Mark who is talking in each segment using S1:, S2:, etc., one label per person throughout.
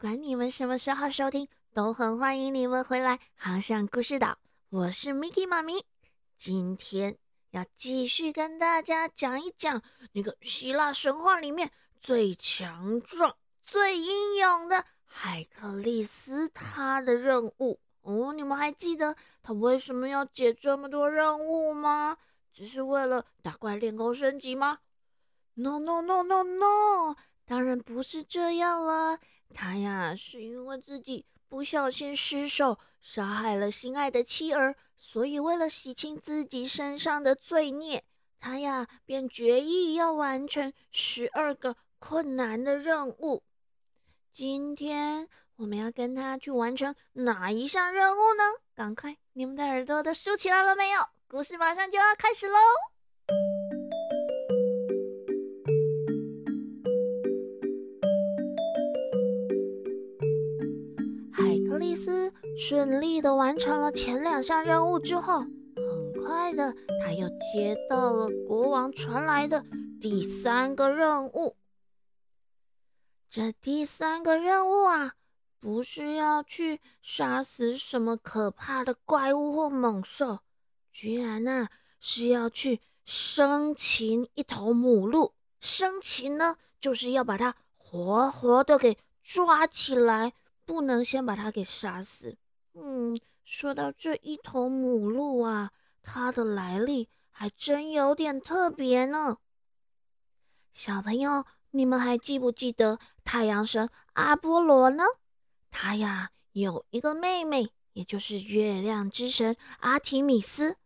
S1: 不管你们什么时候收听，都很欢迎你们回来航向故事岛。我是 Miki 妈咪，今天要继续跟大家讲一讲那个希腊神话里面最强壮、最英勇的海克力斯他的任务哦。你们还记得他为什么要解这么多任务吗？只是为了打怪练功升级吗？No No No No No，当然不是这样了。他呀，是因为自己不小心失手杀害了心爱的妻儿，所以为了洗清自己身上的罪孽，他呀便决意要完成十二个困难的任务。今天我们要跟他去完成哪一项任务呢？赶快，你们的耳朵都竖起来了没有？故事马上就要开始喽！顺利的完成了前两项任务之后，很快的他又接到了国王传来的第三个任务。这第三个任务啊，不是要去杀死什么可怕的怪物或猛兽。居然呢是要去生擒一头母鹿，生擒呢就是要把它活活的给抓起来，不能先把它给杀死。嗯，说到这一头母鹿啊，它的来历还真有点特别呢。小朋友，你们还记不记得太阳神阿波罗呢？他呀有一个妹妹，也就是月亮之神阿提米斯。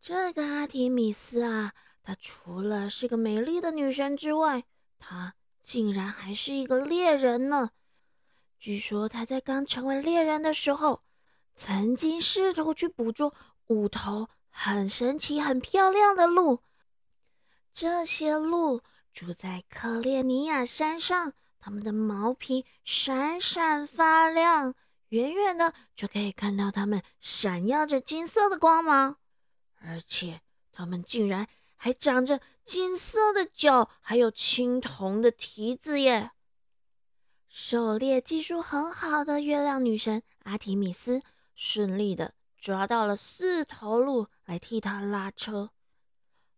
S1: 这个阿提米斯啊，她除了是个美丽的女神之外，她竟然还是一个猎人呢。据说他在刚成为猎人的时候，曾经试图去捕捉五头很神奇、很漂亮的鹿。这些鹿住在克列尼亚山上，它们的毛皮闪闪发亮，远远的就可以看到它们闪耀着金色的光芒。而且它们竟然还长着金色的脚，还有青铜的蹄子耶！狩猎技术很好的月亮女神阿提米斯，顺利的抓到了四头鹿来替她拉车。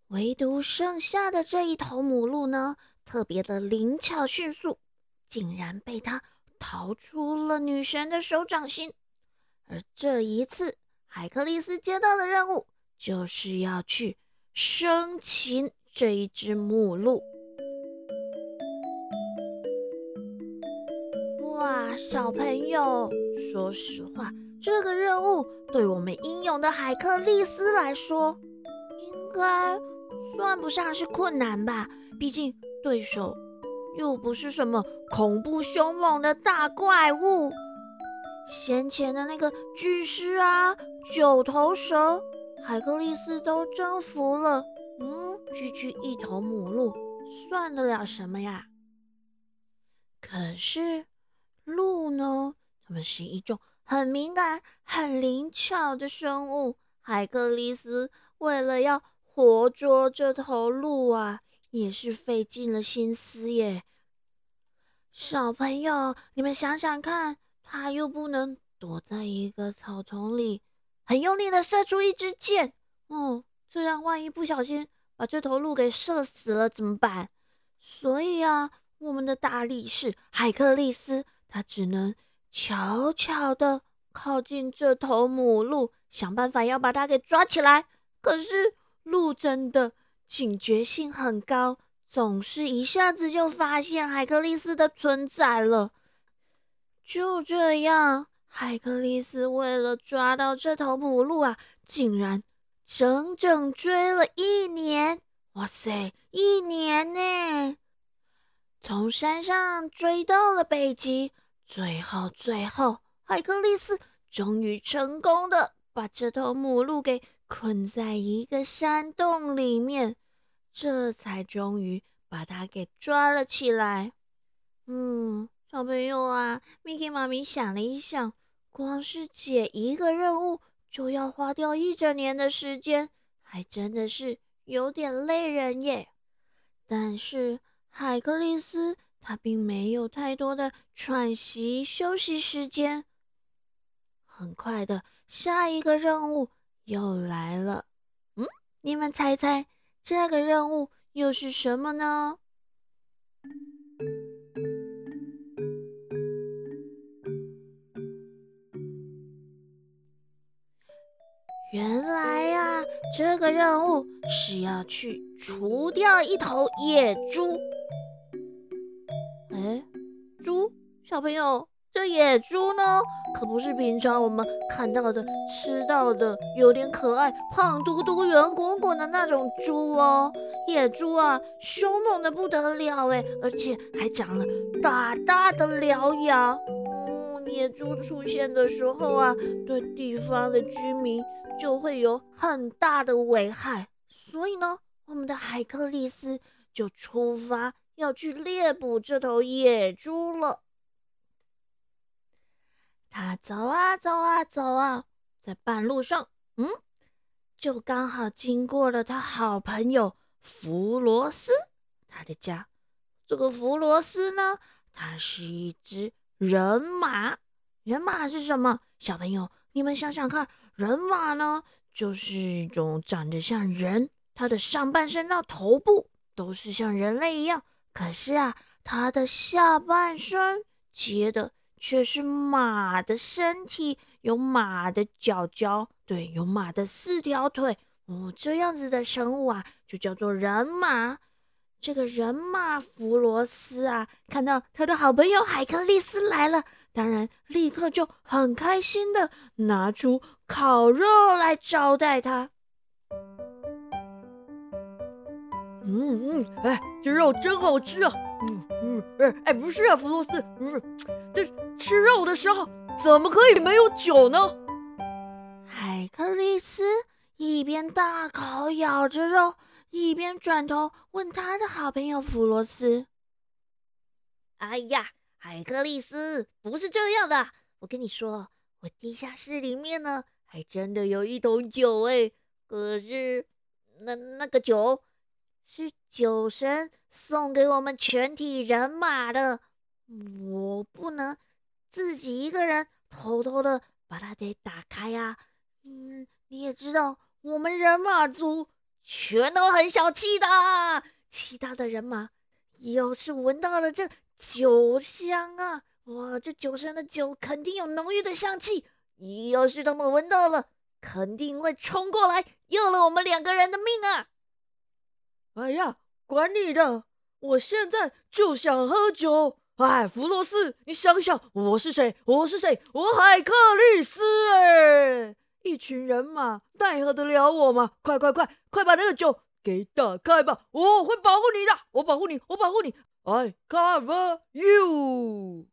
S1: 唯独剩下的这一头母鹿呢，特别的灵巧迅速，竟然被她逃出了女神的手掌心。而这一次，海克力斯接到的任务。就是要去生擒这一只母鹿。小朋友，说实话，这个任务对我们英勇的海克利斯来说，应该算不上是困难吧？毕竟对手又不是什么恐怖凶猛的大怪物。先前的那个巨狮啊，九头蛇。海克利斯都征服了，嗯，区区一头母鹿算得了什么呀？可是鹿呢？它们是一种很敏感、很灵巧的生物。海克力斯为了要活捉这头鹿啊，也是费尽了心思耶。小朋友，你们想想看，他又不能躲在一个草丛里。很用力的射出一支箭，嗯，这样万一不小心把这头鹿给射死了怎么办？所以啊，我们的大力士海克力斯他只能悄悄的靠近这头母鹿，想办法要把它给抓起来。可是鹿真的警觉性很高，总是一下子就发现海克力斯的存在了。就这样。海克力斯为了抓到这头母鹿啊，竟然整整追了一年！哇塞，一年呢！从山上追到了北极，最后最后，海克力斯终于成功的把这头母鹿给困在一个山洞里面，这才终于把它给抓了起来。嗯，小朋友啊，Miki 妈咪想了一想。光是解一个任务就要花掉一整年的时间，还真的是有点累人耶。但是海克力斯他并没有太多的喘息休息时间。很快的，下一个任务又来了。嗯，你们猜猜这个任务又是什么呢？原来呀，这个任务是要去除掉一头野猪。小朋友，这野猪呢，可不是平常我们看到的、吃到的有点可爱、胖嘟嘟、圆滚滚的那种猪哦。野猪啊，凶猛的不得了哎，而且还长了大大的獠牙。嗯，野猪出现的时候啊，对地方的居民。就会有很大的危害，所以呢，我们的海克力斯就出发要去猎捕这头野猪了。他走啊走啊走啊，在半路上，嗯，就刚好经过了他好朋友弗罗斯他的家。这个弗罗斯呢，他是一只人马。人马是什么？小朋友，你们想想看。人马呢，就是一种长得像人，它的上半身到头部都是像人类一样，可是啊，它的下半身接的却是马的身体，有马的脚脚，对，有马的四条腿哦，这样子的生物啊，就叫做人马。这个人马弗罗斯啊，看到他的好朋友海克力斯来了。当然，立刻就很开心的拿出烤肉来招待他。
S2: 嗯嗯，哎，这肉真好吃啊！嗯嗯，哎哎，不是啊，弗罗斯，嗯，这吃肉的时候怎么可以没有酒呢？
S1: 海克力斯一边大口咬着肉，一边转头问他的好朋友弗罗斯：“
S3: 哎呀！”海克力斯不是这样的，我跟你说，我地下室里面呢，还真的有一桶酒哎。可是那那个酒是酒神送给我们全体人马的，我不能自己一个人偷偷的把它给打开呀。嗯，你也知道，我们人马族全都很小气的，其他的人马要是闻到了这。酒香啊！哇，这酒神的酒肯定有浓郁的香气。要是他们闻到了，肯定会冲过来要了我们两个人的命啊！
S2: 哎呀，管你的！我现在就想喝酒。哎，弗洛斯，你想想，我是谁？我是谁？我海克力斯！哎，一群人嘛，奈何得了我吗？快快快，快把那个酒给打开吧！我会保护你的，我保护你，我保护你。I cover you。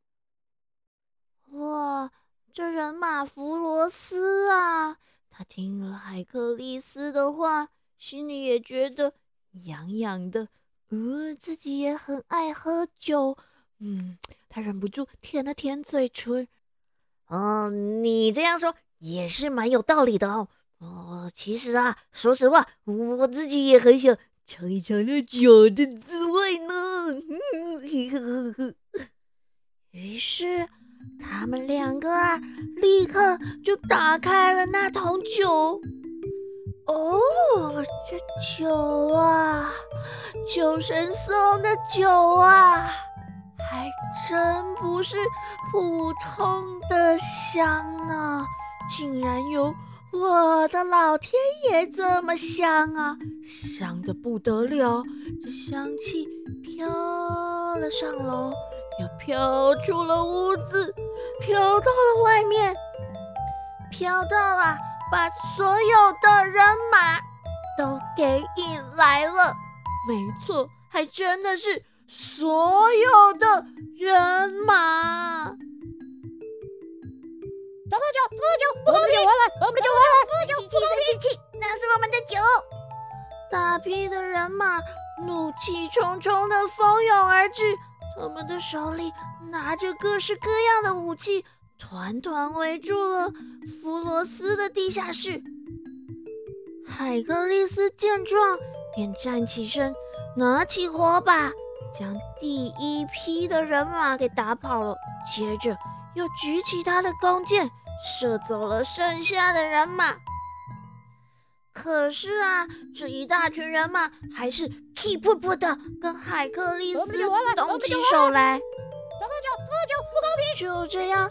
S1: 哇，这人马弗罗斯啊，他听了海克利斯的话，心里也觉得痒痒的。呃，自己也很爱喝酒，嗯，他忍不住舔了舔嘴唇。
S3: 嗯，你这样说也是蛮有道理的哦。哦，其实啊，说实话，我自己也很想。尝一尝那酒的滋味呢。
S1: 于是他们两个啊，立刻就打开了那桶酒。哦，这酒啊，酒神送的酒啊，还真不是普通的香呢，竟然有。我的老天爷，这么香啊！香的不得了，这香气飘了上楼，又飘出了屋子，飘到了外面，飘到了，把所有的人马都给引来了。没错，还真的是所有的人马。
S3: 葡萄酒，葡萄酒，我们的酒回来，我们的酒回来，葡萄酒，气气气气，那是我们的酒。
S1: 大批的人马怒气冲冲的蜂拥而至，他们的手里拿着各式各样的武器，团团围住了弗罗斯的地下室。海格力斯见状，便站起身，拿起火把，将第一批的人马给打跑了，接着又举起他的弓箭，射走了剩下的人马。可是啊，这一大群人马还是 keep 不的跟海克力斯动起手来。就这样，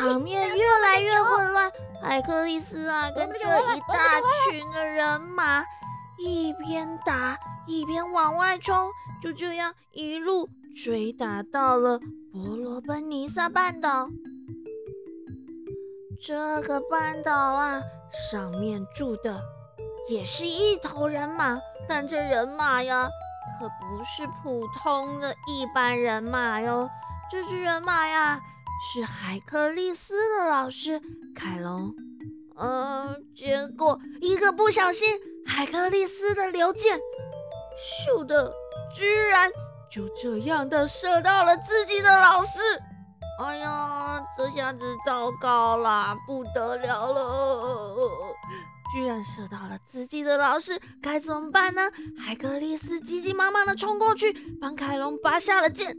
S1: 场面越来越混乱。海克力斯啊，跟着一大群的人马，一边打一边往外冲，就这样一路追打到了伯罗奔尼撒半岛。这个半岛啊，上面住的也是一头人马，但这人马呀，可不是普通的一般人马哟。这只人马呀。是海克力斯的老师凯龙，嗯，结果一个不小心，海克力斯的流箭，咻的，居然就这样的射到了自己的老师。哎呀，这下子糟糕了，不得了了，居然射到了自己的老师，该怎么办呢？海格力斯急急忙忙的冲过去，帮凯龙拔下了剑。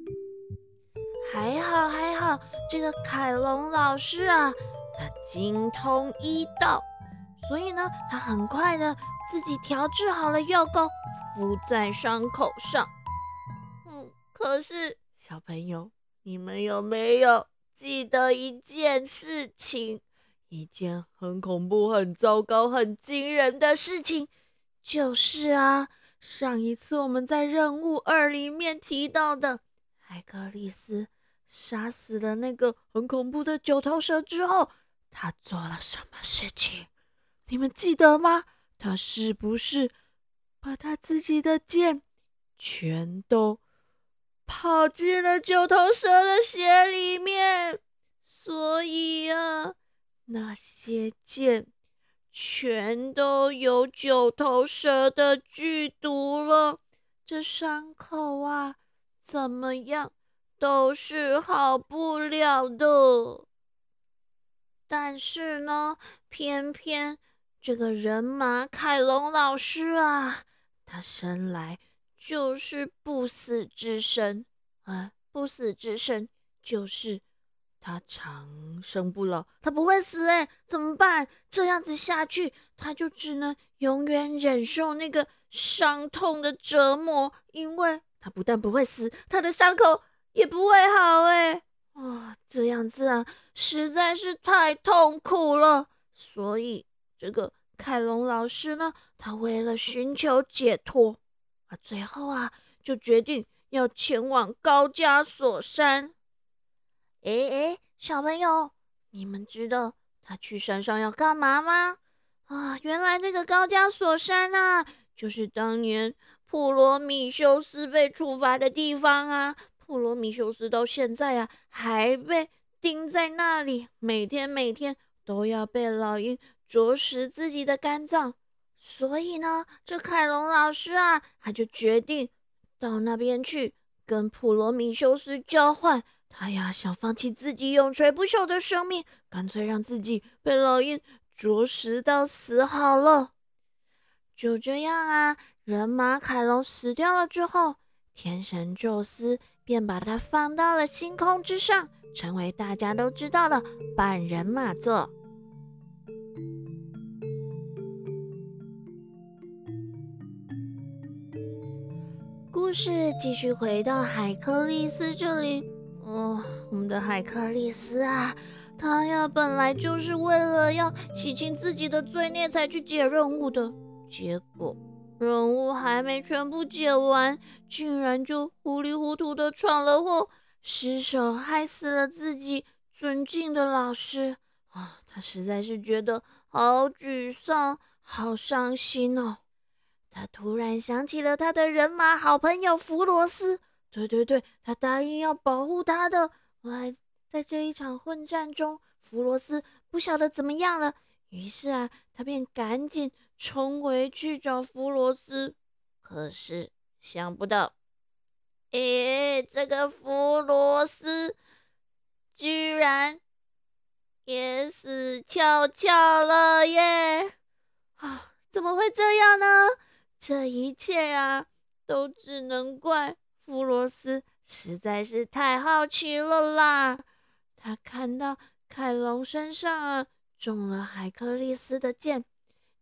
S1: 还好还好，这个凯龙老师啊，他精通医道，所以呢，他很快的自己调制好了药膏，敷在伤口上。嗯，可是小朋友，你们有没有记得一件事情？一件很恐怖、很糟糕、很惊人的事情，就是啊，上一次我们在任务二里面提到的海格力斯。杀死了那个很恐怖的九头蛇之后，他做了什么事情？你们记得吗？他是不是把他自己的剑全都泡进了九头蛇的血里面？所以啊，那些剑全都有九头蛇的剧毒了。这伤口啊，怎么样？都是好不了的，但是呢，偏偏这个人马凯龙老师啊，他生来就是不死之身啊，不死之身就是他长生不老，他不会死哎，怎么办？这样子下去，他就只能永远忍受那个伤痛的折磨，因为他不但不会死，他的伤口。也不会好哎，啊，这样子啊，实在是太痛苦了。所以这个凯龙老师呢，他为了寻求解脱，啊，最后啊，就决定要前往高加索山。哎哎，小朋友，你们知道他去山上要干嘛吗？啊，原来这个高加索山啊，就是当年普罗米修斯被处罚的地方啊。普罗米修斯到现在啊，还被钉在那里，每天每天都要被老鹰啄食自己的肝脏。所以呢，这凯龙老师啊，他就决定到那边去跟普罗米修斯交换。他呀，想放弃自己永垂不朽的生命，干脆让自己被老鹰啄食到死好了。就这样啊，人马凯龙死掉了之后，天神宙斯。便把它放到了星空之上，成为大家都知道的半人马座。故事继续回到海克利斯这里。哦，我们的海克利斯啊，他呀本来就是为了要洗清自己的罪孽才去解任务的，结果。任务还没全部解完，竟然就糊里糊涂的闯了祸，失手害死了自己尊敬的老师啊！他实在是觉得好沮丧，好伤心哦。他突然想起了他的人马好朋友弗罗斯，对对对，他答应要保护他的。还在这一场混战中，弗罗斯不晓得怎么样了，于是啊，他便赶紧。冲回去找弗罗斯，可是想不到，哎，这个弗罗斯居然也死翘翘了耶！啊，怎么会这样呢？这一切啊，都只能怪弗罗斯实在是太好奇了啦！他看到凯龙身上啊中了海克利斯的剑，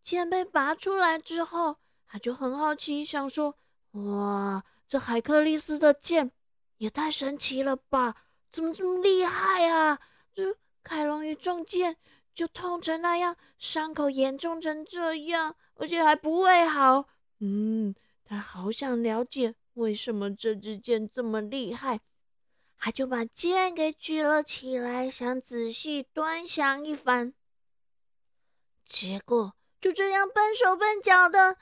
S1: 剑被拔出来之后，他就很好奇，想说：哇，这海克利斯的剑也太神奇了吧！怎么这么厉害啊？这凯龙一中箭就痛成那样，伤口严重成这样，而且还不会好。嗯，他好想了解。为什么这支箭这么厉害？他就把剑给举了起来，想仔细端详一番。结果就这样笨手笨脚的，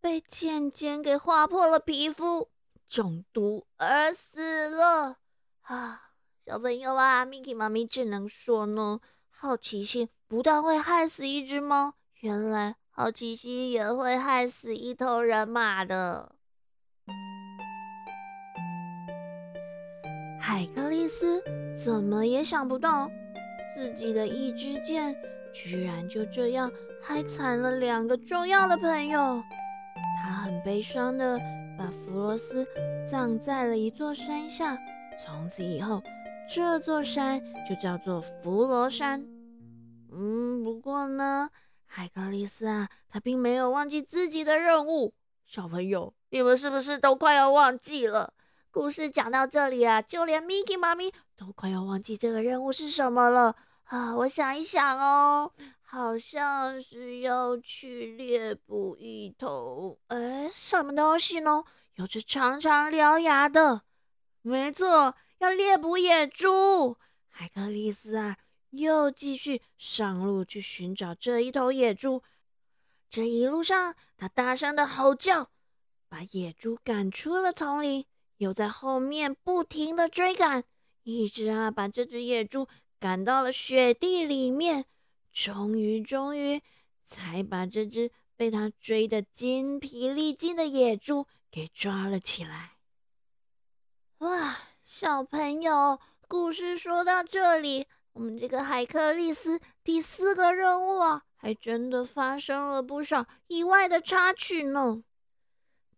S1: 被剑尖给划破了皮肤，中毒而死了。啊，小朋友啊，Miki 妈咪只能说呢，好奇心不但会害死一只猫，原来好奇心也会害死一头人马的。海克力斯怎么也想不到，自己的一支箭居然就这样害惨了两个重要的朋友。他很悲伤的把弗罗斯葬在了一座山下，从此以后，这座山就叫做弗罗山。嗯，不过呢，海格力斯啊，他并没有忘记自己的任务。小朋友，你们是不是都快要忘记了？故事讲到这里啊，就连 Miki 妈咪都快要忘记这个任务是什么了啊！我想一想哦，好像是要去猎捕一头……哎，什么东西呢？有着长长獠牙的，没错，要猎捕野猪。海格力斯啊，又继续上路去寻找这一头野猪。这一路上，他大声的吼叫，把野猪赶出了丛林。又在后面不停的追赶，一直啊把这只野猪赶到了雪地里面，终于终于才把这只被他追得筋疲力尽的野猪给抓了起来。哇，小朋友，故事说到这里，我们这个海克利斯第四个任务啊，还真的发生了不少意外的插曲呢。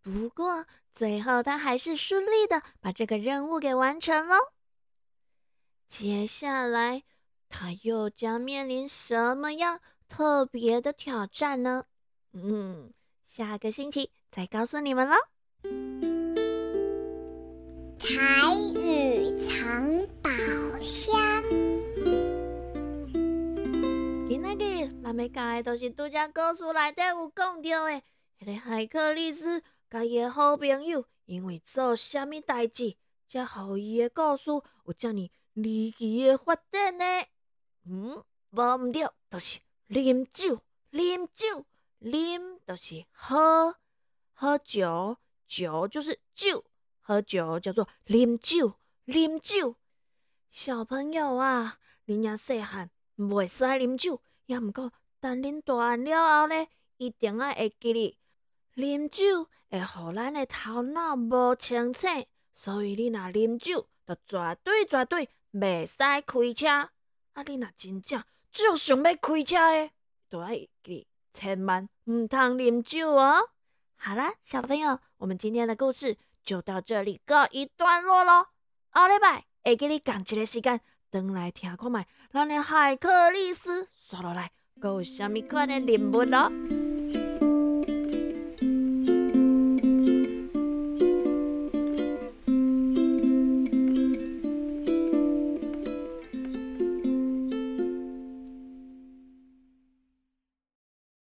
S1: 不过。最后，他还是顺利的把这个任务给完成了。接下来，他又将面临什么样特别的挑战呢？嗯，下个星期再告诉你们喽。
S4: 台语藏宝箱。
S1: 日咱要讲的都是杜家故事内底有讲到的，迄个海克力斯。甲伊的好朋友，因为做虾米代志，才互伊的故事有遮尔离奇的发展呢？嗯，无毋对，就是啉酒，啉酒，啉就是喝，喝酒，酒就是酒，喝酒叫做啉酒，啉酒。小朋友啊，恁遐细汉袂使啉酒，也毋过等恁大汉了后呢，一定爱会记哩。啉酒会互咱的头脑无清醒，所以你若啉酒，著绝对绝对袂使开车。啊，你若真正就想要开车的，都要记，千万毋通啉酒哦。好啦，小朋友，我们今天的故事就到这里告一段落咯。下礼拜会记你共一个时间，转来听看卖咱的海克力斯刷落来，阁有啥物款的人物咯。